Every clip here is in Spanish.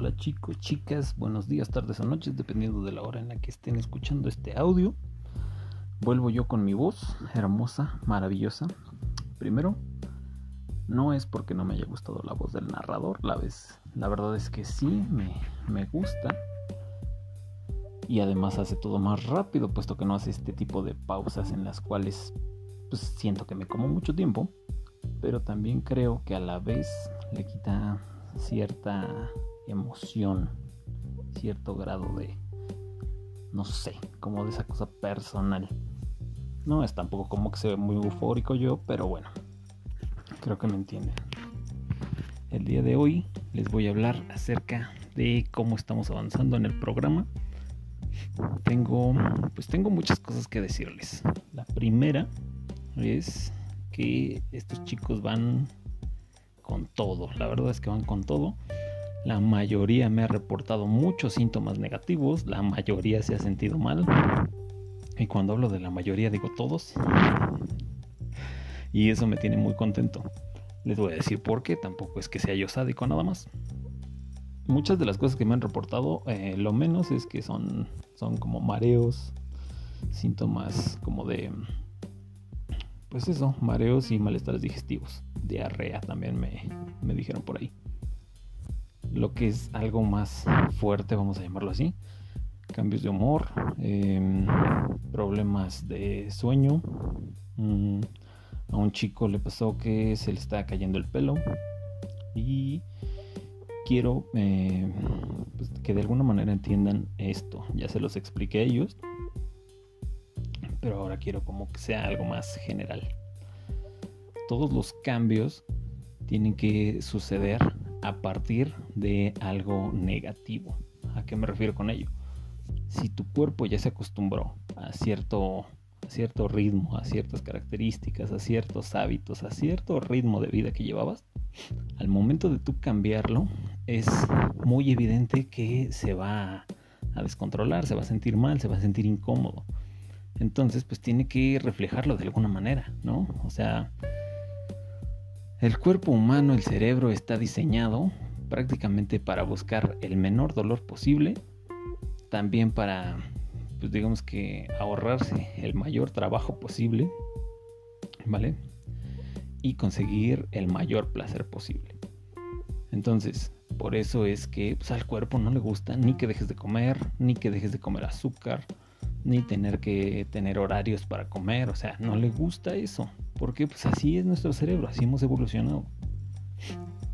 Hola chicos, chicas, buenos días, tardes o noches, dependiendo de la hora en la que estén escuchando este audio. Vuelvo yo con mi voz, hermosa, maravillosa. Primero, no es porque no me haya gustado la voz del narrador, la, vez, la verdad es que sí, me, me gusta. Y además hace todo más rápido, puesto que no hace este tipo de pausas en las cuales pues, siento que me como mucho tiempo. Pero también creo que a la vez le quita cierta emoción, cierto grado de, no sé, como de esa cosa personal. No es tampoco como que se ve muy eufórico yo, pero bueno, creo que me entienden. El día de hoy les voy a hablar acerca de cómo estamos avanzando en el programa. Tengo, pues tengo muchas cosas que decirles. La primera es que estos chicos van con todo. La verdad es que van con todo. La mayoría me ha reportado muchos síntomas negativos. La mayoría se ha sentido mal. Y cuando hablo de la mayoría digo todos. Y eso me tiene muy contento. Les voy a decir por qué. Tampoco es que sea yo sádico nada más. Muchas de las cosas que me han reportado, eh, lo menos es que son, son como mareos, síntomas como de pues eso, mareos y malestares digestivos. Diarrea también me, dijeron por ahí. Lo que es algo más fuerte, vamos a llamarlo así. Cambios de humor, em, problemas de sueño. Mm, a un chico le pasó que se le está cayendo el pelo. Y quiero eh, pues, que de alguna manera entiendan esto. Ya se los expliqué a ellos pero ahora quiero como que sea algo más general. Todos los cambios tienen que suceder a partir de algo negativo. ¿A qué me refiero con ello? Si tu cuerpo ya se acostumbró a cierto, a cierto ritmo, a ciertas características, a ciertos hábitos, a cierto ritmo de vida que llevabas, al momento de tú cambiarlo, es muy evidente que se va a descontrolar, se va a sentir mal, se va a sentir incómodo. Entonces, pues tiene que reflejarlo de alguna manera, ¿no? O sea, el cuerpo humano, el cerebro está diseñado prácticamente para buscar el menor dolor posible, también para, pues digamos que ahorrarse el mayor trabajo posible, ¿vale? Y conseguir el mayor placer posible. Entonces, por eso es que pues, al cuerpo no le gusta ni que dejes de comer, ni que dejes de comer azúcar, ni tener que tener horarios para comer, o sea, no le gusta eso, porque pues así es nuestro cerebro, así hemos evolucionado.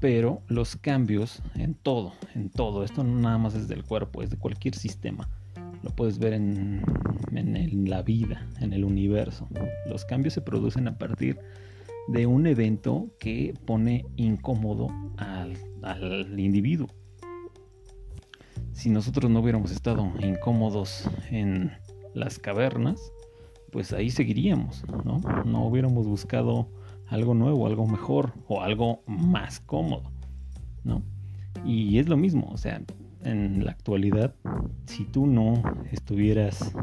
Pero los cambios en todo, en todo, esto no nada más es del cuerpo, es de cualquier sistema. Lo puedes ver en, en la vida, en el universo. Los cambios se producen a partir de un evento que pone incómodo al, al individuo. Si nosotros no hubiéramos estado incómodos en las cavernas, pues ahí seguiríamos, ¿no? No hubiéramos buscado algo nuevo, algo mejor o algo más cómodo, ¿no? Y es lo mismo, o sea, en la actualidad, si tú no estuvieras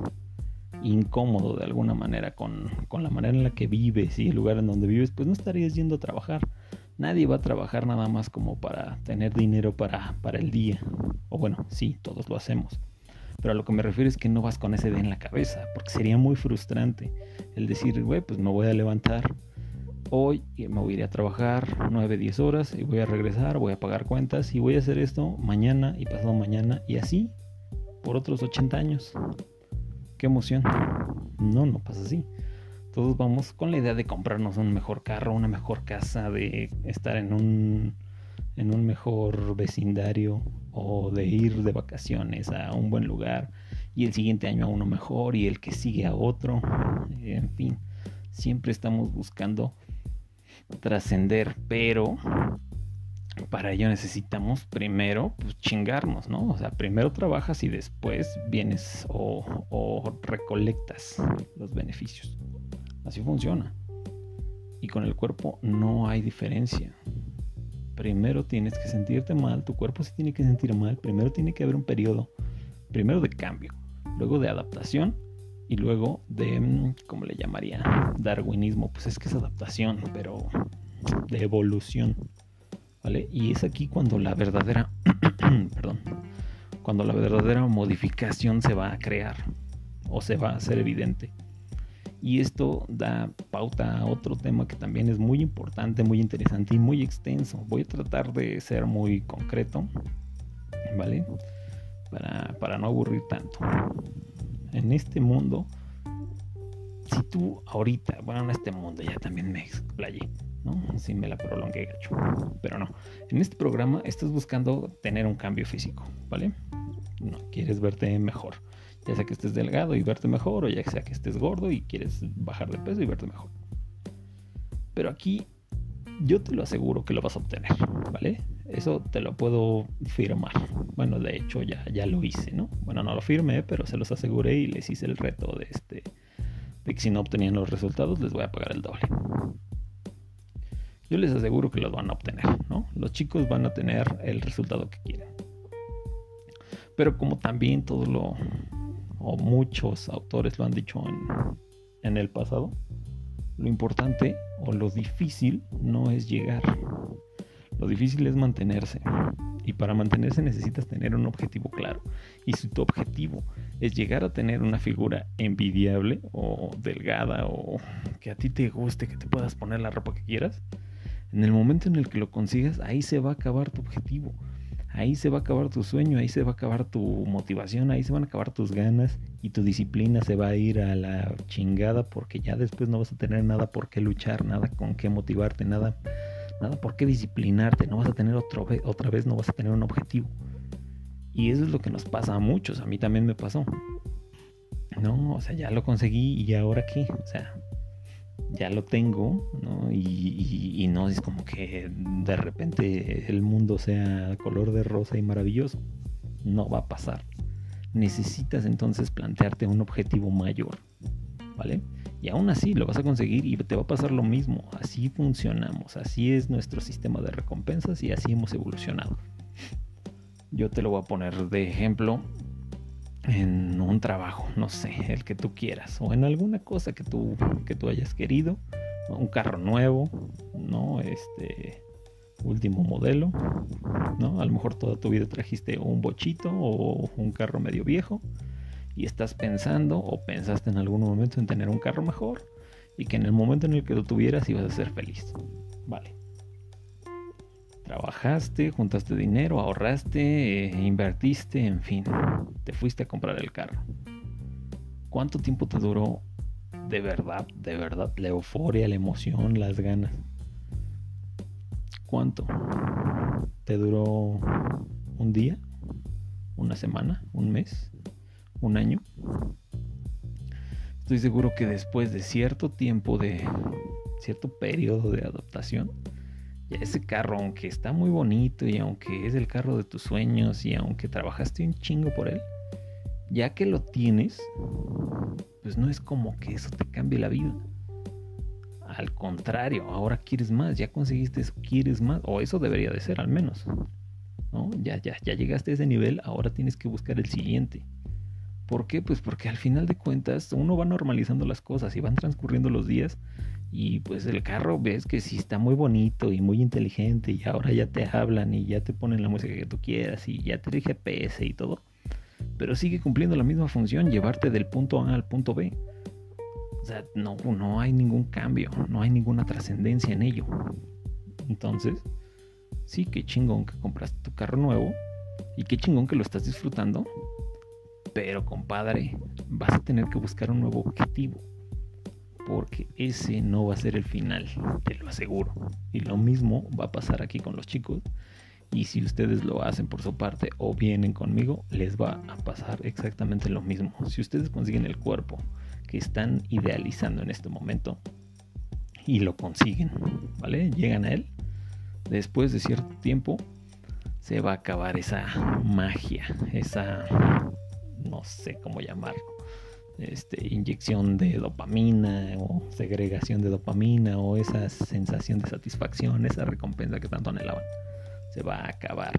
incómodo de alguna manera con, la manera en la que vives y el lugar en donde vives, pues no estarías yendo a trabajar. Nadie va a trabajar nada más como para tener dinero para, para el día. O bueno, sí, todos lo hacemos. Pero a lo que me refiero es que no vas con ese idea en la cabeza, porque sería muy frustrante el decir, güey, pues me voy a levantar hoy y me voy a ir a trabajar 9, 10 horas y voy a regresar, voy a pagar cuentas y voy a hacer esto mañana y pasado mañana y así por otros 80 años. Qué emoción. No, no pasa así. Todos vamos con la idea de comprarnos un mejor carro, una mejor casa, de estar en un en un mejor vecindario o de ir de vacaciones a un buen lugar y el siguiente año a uno mejor y el que sigue a otro. En fin, siempre estamos buscando trascender, pero para ello necesitamos primero pues, chingarnos, ¿no? O sea, primero trabajas y después vienes o, o recolectas los beneficios. Así funciona. Y con el cuerpo no hay diferencia primero tienes que sentirte mal, tu cuerpo se tiene que sentir mal, primero tiene que haber un periodo, primero de cambio, luego de adaptación y luego de, mm, ¿cómo le llamaría? Darwinismo, pues es que es adaptación, pero de evolución. ¿Vale? Y es aquí cuando la verdadera, perdón, cuando la verdadera modificación se va a crear o se va a hacer evidente. Y esto da pauta a otro tema que también es muy importante, muy interesante y muy extenso. Voy a tratar de ser muy concreto, ¿vale? Para, para no aburrir tanto. En este mundo, si tú ahorita, bueno, en este mundo ya también me explayé, ¿no? Si me la prolongué. Pero no. En este programa estás buscando tener un cambio físico, ¿vale? No, quieres verte mejor ya sea que estés delgado y verte mejor, o ya sea que estés gordo y quieres bajar de peso y verte mejor. Pero aquí yo te lo aseguro que lo vas a obtener, ¿vale? Eso te lo puedo firmar. Bueno, de hecho ya, ya lo hice, ¿no? Bueno, no lo firmé, pero se los aseguré y les hice el reto de este de que si no obtenían los resultados les voy a pagar el doble. Yo les aseguro que los van a obtener, ¿no? Los chicos van a tener el resultado que quieren. Pero como también todo lo, o muchos autores lo han dicho en, el pasado, lo importante o lo difícil no es llegar. Lo difícil es mantenerse. Y para mantenerse necesitas tener un objetivo claro. Y si tu objetivo es llegar a tener una figura envidiable o delgada o que a ti te guste, que te puedas poner la ropa que quieras, en el momento en el que lo consigas, ahí se va a acabar tu objetivo ahí se va a acabar tu sueño, ahí se va a acabar tu motivación, ahí se van a acabar tus ganas y tu disciplina se va a ir a la chingada porque ya después no vas a tener nada por qué luchar, nada con qué motivarte, nada, nada por qué disciplinarte, no vas a tener otro, otra vez, no vas a tener un objetivo. Y eso es lo que nos pasa a muchos, a mí también me pasó. No, o sea, ya lo conseguí y ahora qué, o sea, ya lo tengo, ¿no? Y, no es como que de repente el mundo sea color de rosa y maravilloso. No va a pasar. Necesitas entonces plantearte un objetivo mayor, ¿vale? Y aún así lo vas a conseguir y te va a pasar lo mismo. Así funcionamos, así es nuestro sistema de recompensas y así hemos evolucionado. Yo te lo voy a poner de ejemplo en un trabajo, no sé, el que tú quieras, o en alguna cosa que tú, que tú hayas querido, un carro nuevo, ¿no? Este último modelo, ¿no? A lo mejor toda tu vida trajiste un bochito o un carro medio viejo y estás pensando o pensaste en algún momento en tener un carro mejor y que en el momento en el que lo tuvieras ibas a ser feliz. Vale. Trabajaste, juntaste dinero, ahorraste, eh, invertiste, en fin, te fuiste a comprar el carro. ¿Cuánto tiempo te duró de verdad, de verdad, la euforia, la emoción, las ganas? ¿Cuánto? ¿Te duró un día? ¿Una semana? ¿Un mes? ¿Un año? Estoy seguro que después de cierto tiempo de cierto periodo de adaptación, ese carro, aunque está muy bonito y aunque es el carro de tus sueños y aunque trabajaste un chingo por él, ya que lo tienes, pues no es como que eso te cambie la vida. Al contrario, ahora quieres más, ya conseguiste eso, quieres más, o eso debería de ser al menos. ¿no? Ya, ya, ya llegaste a ese nivel, ahora tienes que buscar el siguiente. ¿Por qué? Pues porque al final de cuentas uno va normalizando las cosas y van transcurriendo los días y pues el carro ves que sí está muy bonito y muy inteligente y ahora ya te hablan y ya te ponen la música que tú quieras y ya te rige GPS y todo. Pero sigue cumpliendo la misma función, llevarte del punto A al punto B. O sea, no, no hay ningún cambio, no hay ninguna trascendencia en ello. Entonces, sí, qué chingón que compraste tu carro nuevo y qué chingón que lo estás disfrutando. Pero compadre, vas a tener que buscar un nuevo objetivo porque ese no va a ser el final, te lo aseguro. Y lo mismo va a pasar aquí con los chicos. Y si ustedes lo hacen por su parte o vienen conmigo, les va a pasar exactamente lo mismo. Si ustedes consiguen el cuerpo que están idealizando en este momento y lo consiguen, ¿vale? Llegan a él, después de cierto tiempo se va a acabar esa magia, esa, no sé cómo llamarlo este, inyección de dopamina o segregación de dopamina o esa sensación de satisfacción, esa recompensa que tanto anhelaban, se va a acabar.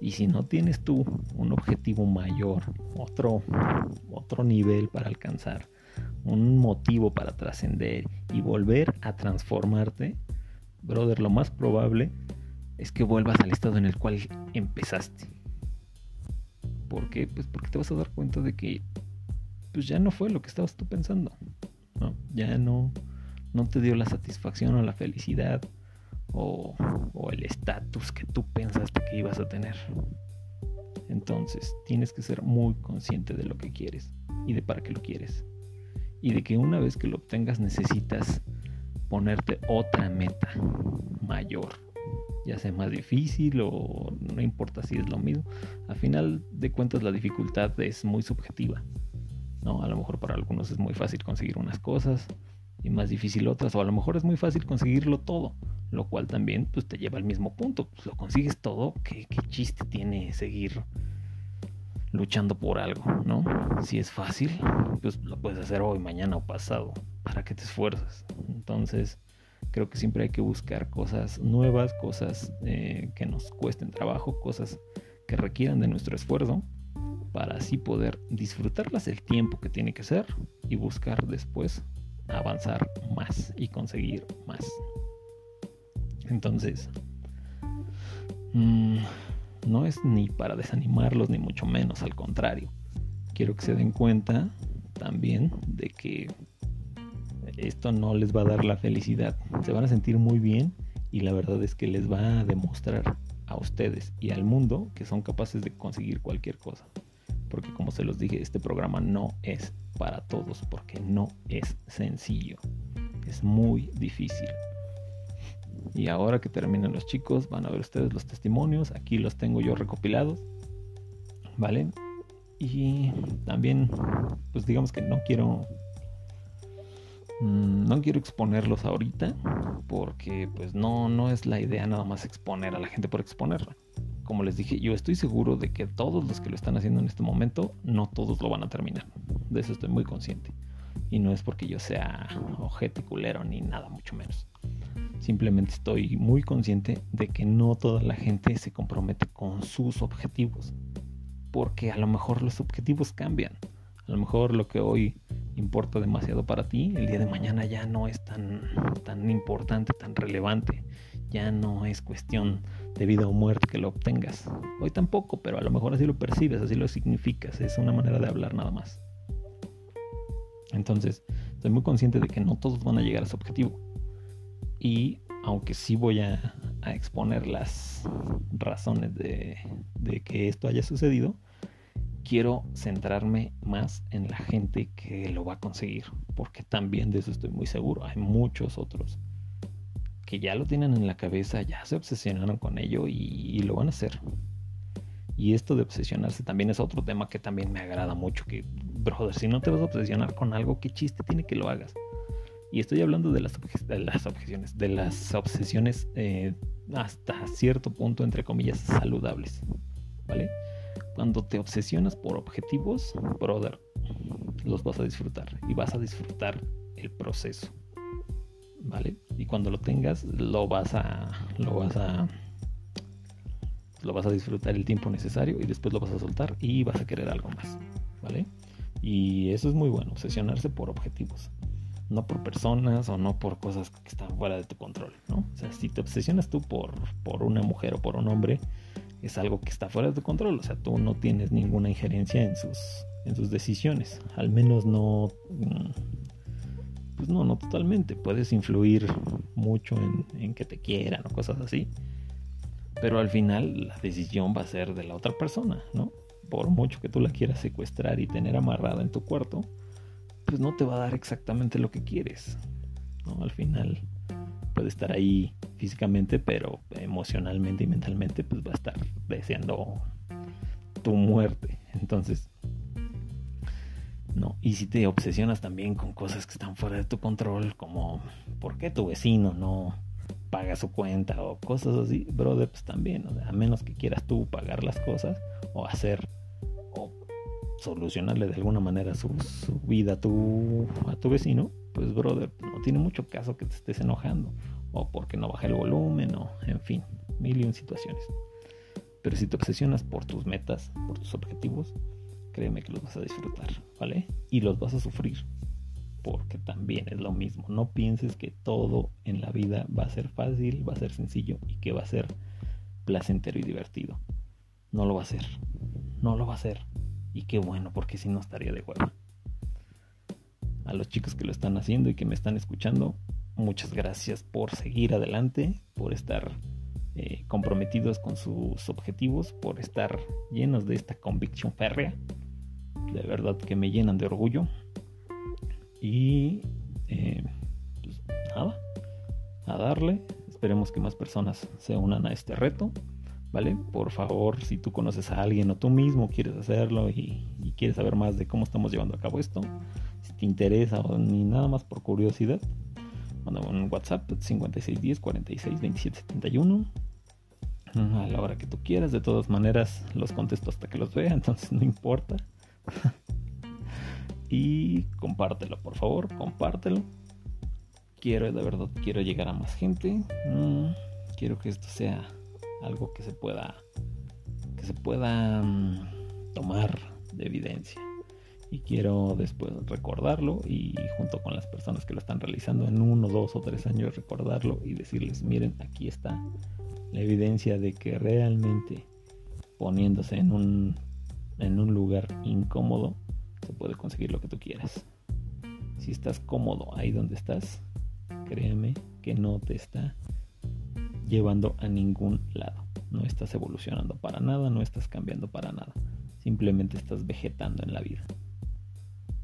Y si no tienes tú un objetivo mayor, otro, otro nivel para alcanzar, un motivo para trascender y volver a transformarte, brother, lo más probable es que vuelvas al estado en el cual empezaste. ¿Por qué? Pues porque te vas a dar cuenta de que pues ya no fue lo que estabas tú pensando. Ya no, no te dio la satisfacción o la felicidad o, o el estatus que tú pensaste que ibas a tener. Entonces tienes que ser muy consciente de lo que quieres y de para qué lo quieres. Y de que una vez que lo obtengas necesitas ponerte otra meta mayor. Ya sea más difícil o no importa si es lo mismo. Al final de cuentas la dificultad es muy subjetiva. ¿No? A lo mejor para algunos es muy fácil conseguir unas cosas y más difícil otras. O a lo mejor es muy fácil conseguirlo todo. Lo cual también pues, te lleva al mismo punto. Pues, lo consigues todo. ¿Qué, ¿Qué chiste tiene seguir luchando por algo, ¿no? Si es fácil, pues lo puedes hacer hoy, mañana o pasado. ¿Para que te esfuerzas? Entonces, creo que siempre hay que buscar cosas nuevas, cosas eh, que nos cuesten trabajo, cosas que requieran de nuestro esfuerzo, para así poder disfrutarlas el tiempo que tiene que ser y buscar después avanzar más y conseguir más. Entonces, mmm, no es ni para desanimarlos, ni mucho menos, al contrario. Quiero que se den cuenta también de que esto no les va a dar la felicidad. Se van a sentir muy bien y la verdad es que les va a demostrar a ustedes y al mundo que son capaces de conseguir cualquier cosa. Porque como se los dije, este programa no es para todos porque no es sencillo. Es muy difícil. Y ahora que terminen los chicos, van a ver ustedes los testimonios. Aquí los tengo yo recopilados. ¿Vale? Y también, pues digamos que no quiero... Mm, no quiero exponerlos ahorita porque pues no, no es la idea nada más exponer a la gente por exponerla. Como les dije, yo estoy seguro de que todos los que lo están haciendo en este momento, no todos lo van a terminar. De eso estoy muy consciente. Y no es porque yo sea ojete culero ni nada, mucho menos. Simplemente estoy muy consciente de que no toda la gente se compromete con sus objetivos. Porque a lo mejor los objetivos cambian. A lo mejor lo que hoy importa demasiado para ti, el día de mañana ya no es tan, tan importante, tan relevante. Ya no es cuestión de vida o muerte que lo obtengas. Hoy tampoco, pero a lo mejor así lo percibes, así lo significas. Es una manera de hablar nada más. Entonces, estoy muy consciente de que no todos van a llegar a su objetivo y aunque sí voy a, exponer las razones de, que esto haya sucedido, quiero centrarme más en la gente que lo va a conseguir, porque también de eso estoy muy seguro. Hay muchos otros que ya lo tienen en la cabeza, ya se obsesionaron con ello y, lo van a hacer. Y esto de obsesionarse también es otro tema que también me agrada mucho, que, brother, si no te vas a obsesionar con algo, ¿qué chiste tiene que lo hagas? Y estoy hablando de las, las objeciones, de las obsesiones eh, hasta cierto punto, entre comillas, saludables. ¿Vale? Cuando te obsesionas por objetivos, brother, los vas a disfrutar y vas a disfrutar el proceso. ¿Vale? Y cuando lo tengas, lo vas a. lo vas a. lo vas a disfrutar el tiempo necesario y después lo vas a soltar y vas a querer algo más. ¿Vale? Y eso es muy bueno, obsesionarse por objetivos no por personas o no por cosas que están fuera de tu control, ¿no? O sea, si te obsesionas tú por, por una mujer o por un hombre, es algo que está fuera de tu control, o sea, tú no tienes ninguna injerencia en sus, en sus decisiones, al menos no, pues no, no totalmente, puedes influir mucho en, que te quieran o cosas así, pero al final la decisión va a ser de la otra persona, ¿no? Por mucho que tú la quieras secuestrar y tener amarrada en tu cuarto, pues no te va a dar exactamente lo que quieres. ¿no? Al final puede estar ahí físicamente, pero emocionalmente y mentalmente pues va a estar deseando tu muerte. Entonces, no. Y si te obsesionas también con cosas que están fuera de tu control, como por qué tu vecino no paga su cuenta o cosas así, brother, pues también, a menos que quieras tú pagar las cosas o hacer solucionarle de alguna manera su, vida a tu, a tu vecino, pues brother, no tiene mucho caso que te estés enojando. O porque no baja el volumen, o en fin, mil y un situaciones. Pero si te obsesionas por tus metas, por tus objetivos, créeme que los vas a disfrutar, ¿vale? Y los vas a sufrir. Porque también es lo mismo. No pienses que todo en la vida va a ser fácil, va a ser sencillo y que va a ser placentero y divertido. No lo va a hacer. No lo va a hacer. Y qué bueno, porque si no estaría de hueva. A los chicos que lo están haciendo y que me están escuchando, muchas gracias por seguir adelante, por estar eh, comprometidos con sus objetivos, por estar llenos de esta convicción férrea. De verdad que me llenan de orgullo. Y eh, pues nada, a darle. Esperemos que más personas se unan a este reto. ¿Vale? Por favor, si tú conoces a alguien o tú mismo quieres hacerlo y, quieres saber más de cómo estamos llevando a cabo esto, si te interesa o ni nada más por curiosidad, mándame un WhatsApp 5610 46 27 71 a la hora que tú quieras. De todas maneras, los contesto hasta que los vea, entonces no importa. y compártelo, por favor, compártelo. Quiero, de verdad, quiero llegar a más gente. Mm, quiero que esto sea algo que se pueda, que se pueda mm, tomar de evidencia. Y quiero después recordarlo y junto con las personas que lo están realizando en uno, dos o tres años recordarlo y decirles, miren, aquí está la evidencia de que realmente poniéndose en un, en un lugar incómodo se puede conseguir lo que tú quieras. Si estás cómodo ahí donde estás, créeme que no te está llevando a ningún lado. No estás evolucionando para nada, no estás cambiando para nada. Simplemente estás vegetando en la vida.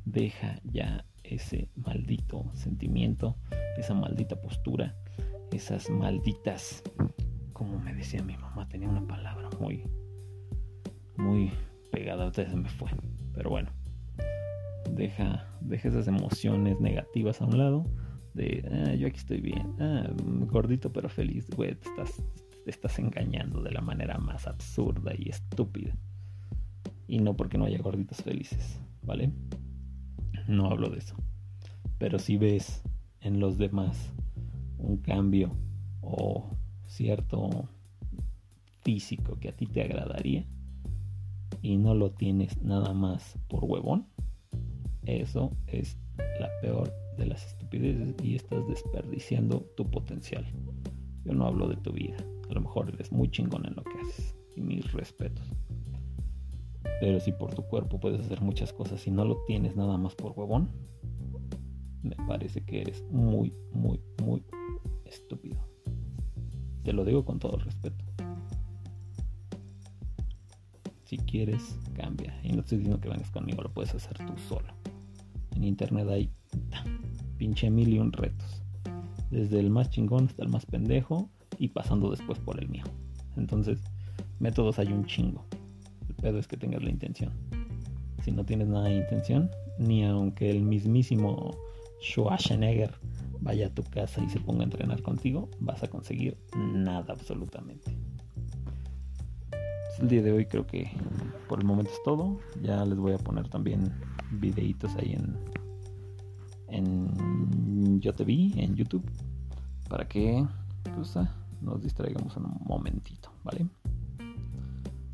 Deja ya ese maldito sentimiento, esa maldita postura, esas malditas como me decía mi mamá, tenía una palabra muy, muy pegada, se me fue. Pero bueno, deja, deja esas emociones negativas a un lado. De, ah, yo aquí estoy bien, ah, gordito pero feliz, güey, te estás, te estás engañando de la manera más absurda y estúpida. Y no porque no haya gorditos felices, ¿vale? No hablo de eso. Pero si ves en los demás un cambio o cierto físico que a ti te agradaría y no lo tienes nada más por huevón, eso es la peor de las estupideces y estás desperdiciando tu potencial. Yo no hablo de tu vida, a lo mejor eres muy chingón en lo que haces y mis respetos. Pero si por tu cuerpo puedes hacer muchas cosas y no lo tienes nada más por huevón, me parece que eres muy, muy, muy estúpido. Te lo digo con todo respeto. Si quieres, cambia. Y no estoy diciendo que vengas conmigo, lo puedes hacer tú solo. En internet hay pinche mil y un retos. Desde el más chingón hasta el más pendejo y pasando después por el mío. Entonces, métodos hay un chingo. El pedo es que tengas la intención. Si no tienes nada de intención, ni aunque el mismísimo Schwarzenegger vaya a tu casa y se ponga a entrenar contigo, vas a conseguir nada absolutamente. El día de hoy creo que por el momento es todo. Ya les voy a poner también videitos ahí en en yo te vi en YouTube para que pues, ah, nos distraigamos en un momentito, ¿vale?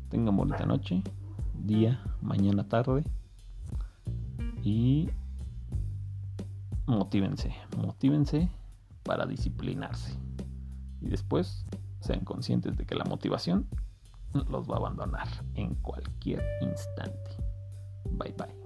Tengan bonita noche, día, mañana, tarde y motívense, motívense para disciplinarse. Y después sean conscientes de que la motivación los va a abandonar en cualquier instante. Bye bye.